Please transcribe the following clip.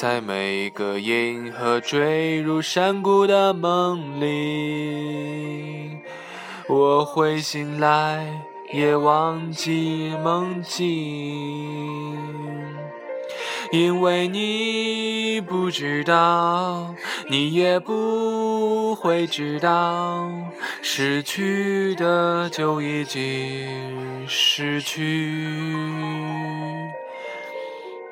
在每个银河坠入山谷的梦里，我会醒来，也忘记梦境。因为你不知道，你也不会知道，失去的就已经失去。